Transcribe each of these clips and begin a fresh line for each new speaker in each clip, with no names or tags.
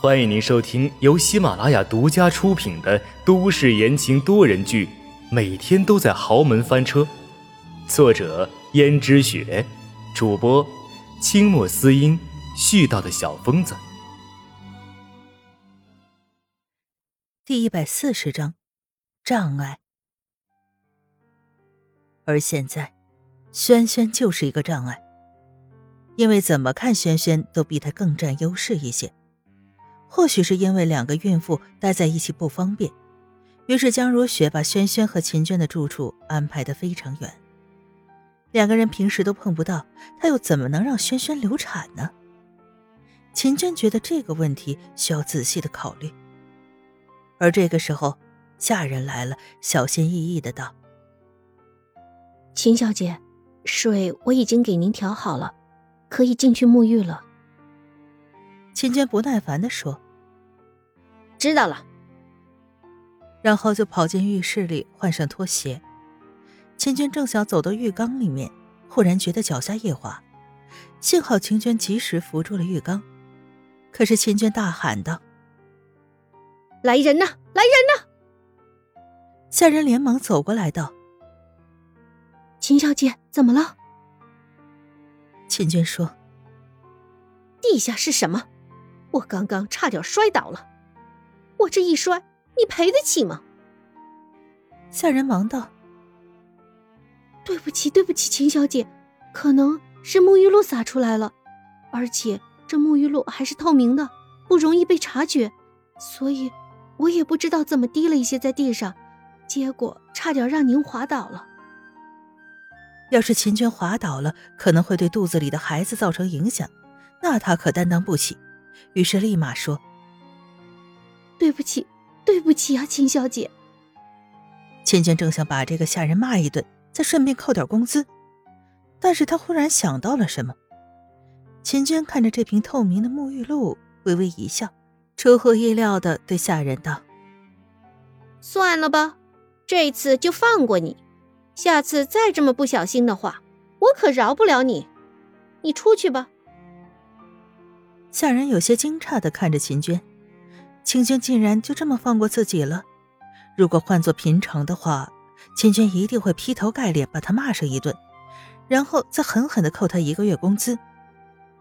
欢迎您收听由喜马拉雅独家出品的都市言情多人剧《每天都在豪门翻车》，作者：胭脂雪，主播：清墨思音，絮叨的小疯子。
第一百四十章，障碍。而现在，轩轩就是一个障碍，因为怎么看轩轩都比他更占优势一些。或许是因为两个孕妇待在一起不方便，于是江如雪把轩轩和秦娟的住处安排的非常远。两个人平时都碰不到，她又怎么能让轩轩流产呢？秦娟觉得这个问题需要仔细的考虑。而这个时候，下人来了，小心翼翼的道：“
秦小姐，水我已经给您调好了，可以进去沐浴了。”
秦娟不耐烦的说。
知道了，
然后就跑进浴室里换上拖鞋。秦娟正想走到浴缸里面，忽然觉得脚下一滑，幸好秦娟及时扶住了浴缸。可是秦娟大喊道：“
来人呐！来人呐！”
下人连忙走过来道：“
秦小姐，怎么了？”
秦娟说：“
地下是什么？我刚刚差点摔倒了。”我这一摔，你赔得起吗？
下人忙道：“
对不起，对不起，秦小姐，可能是沐浴露洒出来了，而且这沐浴露还是透明的，不容易被察觉，所以我也不知道怎么滴了一些在地上，结果差点让您滑倒了。
要是秦娟滑倒了，可能会对肚子里的孩子造成影响，那她可担当不起。于是立马说。”
对不起，对不起啊，秦小姐。
秦娟正想把这个下人骂一顿，再顺便扣点工资，但是她忽然想到了什么。秦娟看着这瓶透明的沐浴露，微微一笑，出乎意料的对下人道：“
算了吧，这次就放过你。下次再这么不小心的话，我可饶不了你。你出去吧。”
下人有些惊诧的看着秦娟。秦娟竟然就这么放过自己了。如果换做平常的话，秦娟一定会劈头盖脸把他骂上一顿，然后再狠狠的扣他一个月工资。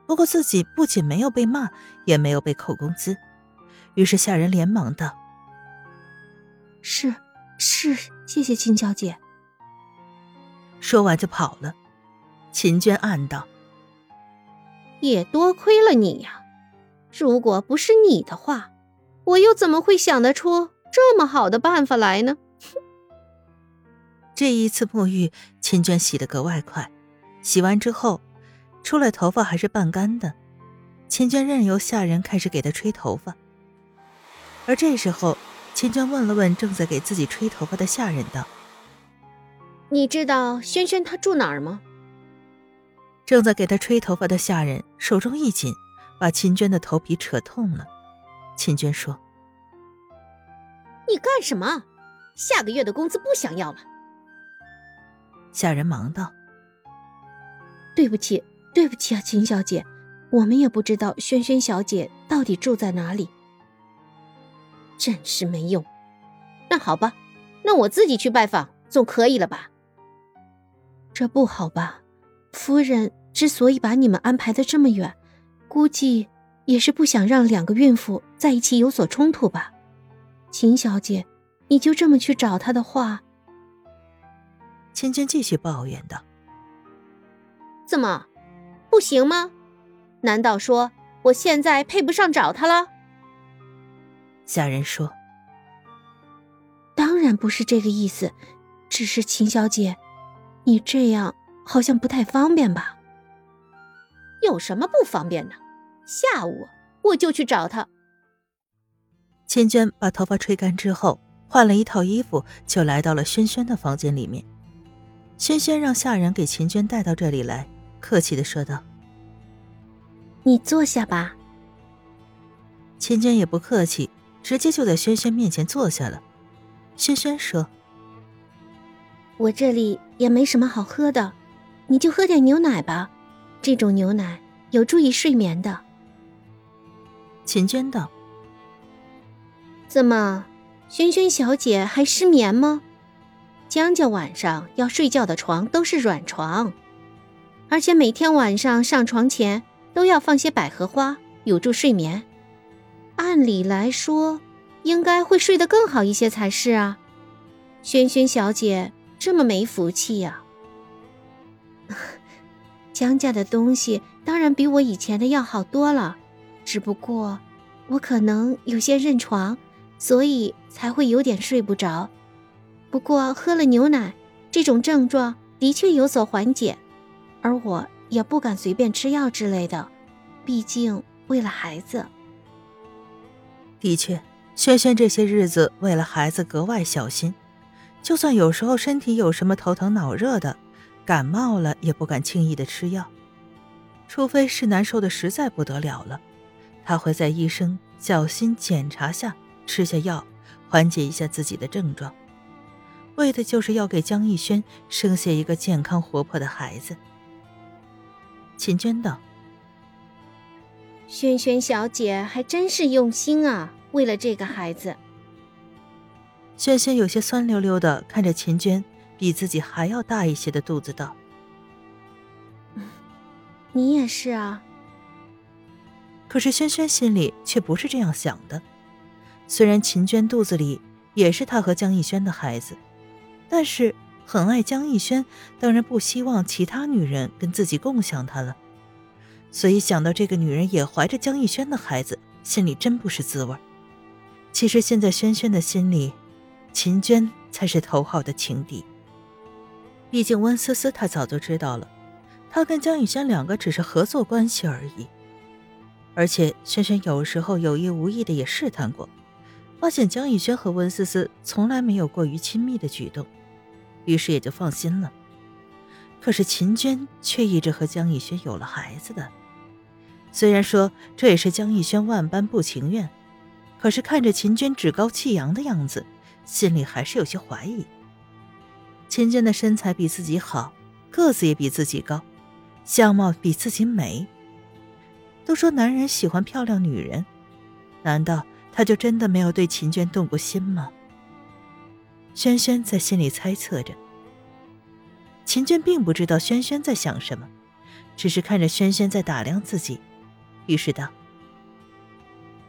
不过自己不仅没有被骂，也没有被扣工资，于是下人连忙道：“
是是，谢谢秦小姐。”
说完就跑了。秦娟暗道：“
也多亏了你呀，如果不是你的话。”我又怎么会想得出这么好的办法来呢？
这一次沐浴，秦娟洗得格外快。洗完之后，出来头发还是半干的。秦娟任由下人开始给她吹头发。而这时候，秦娟问了问正在给自己吹头发的下人，道：“
你知道轩轩他住哪儿吗？”
正在给她吹头发的下人手中一紧，把秦娟的头皮扯痛了。秦娟说：“
你干什么？下个月的工资不想要了。”
下人忙道：“
对不起，对不起啊，秦小姐，我们也不知道萱萱小姐到底住在哪里。”真是没用。那好吧，那我自己去拜访总可以了吧？这不好吧？夫人之所以把你们安排的这么远，估计……也是不想让两个孕妇在一起有所冲突吧，秦小姐，你就这么去找他的话，
芊芊继续抱怨道：“
怎么，不行吗？难道说我现在配不上找他了？”
下人说：“
当然不是这个意思，只是秦小姐，你这样好像不太方便吧？有什么不方便的？”下午我就去找他。
千娟把头发吹干之后，换了一套衣服，就来到了轩轩的房间里面。轩轩让下人给秦娟带到这里来，客气的说道：“
你坐下吧。”
秦娟也不客气，直接就在轩轩面前坐下了。轩轩说：“
我这里也没什么好喝的，你就喝点牛奶吧，这种牛奶有助于睡眠的。”
秦娟道：“
怎么，萱萱小姐还失眠吗？江家晚上要睡觉的床都是软床，而且每天晚上上床前都要放些百合花，有助睡眠。按理来说，应该会睡得更好一些才是啊。萱萱小姐这么没福气呀！江家的东西当然比我以前的要好多了，只不过我可能有些认床，所以才会有点睡不着。不过喝了牛奶，这种症状的确有所缓解，而我也不敢随便吃药之类的，毕竟为了孩子。
的确，萱萱这些日子为了孩子格外小心，就算有时候身体有什么头疼脑热的。感冒了也不敢轻易的吃药，除非是难受的实在不得了了，他会在医生小心检查下吃下药，缓解一下自己的症状，为的就是要给江逸轩生下一个健康活泼的孩子。秦娟道：“
萱萱小姐还真是用心啊，为了这个孩子。”
萱萱有些酸溜溜的看着秦娟。比自己还要大一些的肚子道：“
你也是啊。”
可是轩轩心里却不是这样想的。虽然秦娟肚子里也是她和江逸轩的孩子，但是很爱江逸轩，当然不希望其他女人跟自己共享他了。所以想到这个女人也怀着江逸轩的孩子，心里真不是滋味。其实现在轩轩的心里，秦娟才是头号的情敌。毕竟温思思她早就知道了，她跟江雨轩两个只是合作关系而已。而且轩轩有时候有意无意的也试探过，发现江逸轩和温思思从来没有过于亲密的举动，于是也就放心了。可是秦娟却一直和江逸轩有了孩子的，虽然说这也是江逸轩万般不情愿，可是看着秦娟趾高气扬的样子，心里还是有些怀疑。秦娟的身材比自己好，个子也比自己高，相貌比自己美。都说男人喜欢漂亮女人，难道他就真的没有对秦娟动过心吗？轩轩在心里猜测着。秦娟并不知道轩轩在想什么，只是看着轩轩在打量自己，于是道：“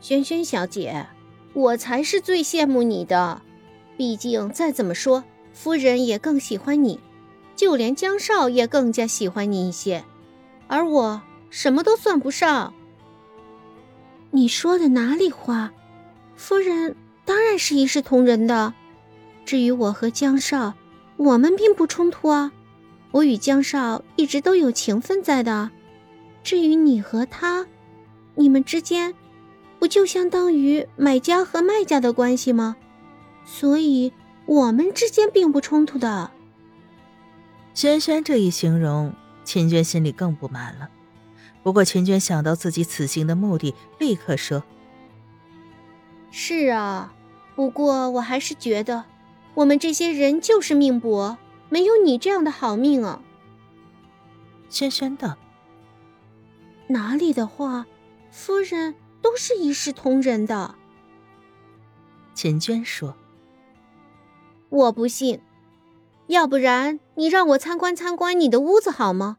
轩轩小姐，我才是最羡慕你的，毕竟再怎么说。”夫人也更喜欢你，就连江少也更加喜欢你一些，而我什么都算不上。你说的哪里话？夫人当然是一视同仁的。至于我和江少，我们并不冲突啊。我与江少一直都有情分在的。至于你和他，你们之间不就相当于买家和卖家的关系吗？所以。我们之间并不冲突的。
轩轩这一形容，秦娟心里更不满了。不过秦娟想到自己此行的目的，立刻说：“
是啊，不过我还是觉得，我们这些人就是命薄，没有你这样的好命啊。”
轩轩道：“
哪里的话，夫人都是一视同仁的。”
秦娟说。
我不信，要不然你让我参观参观你的屋子好吗？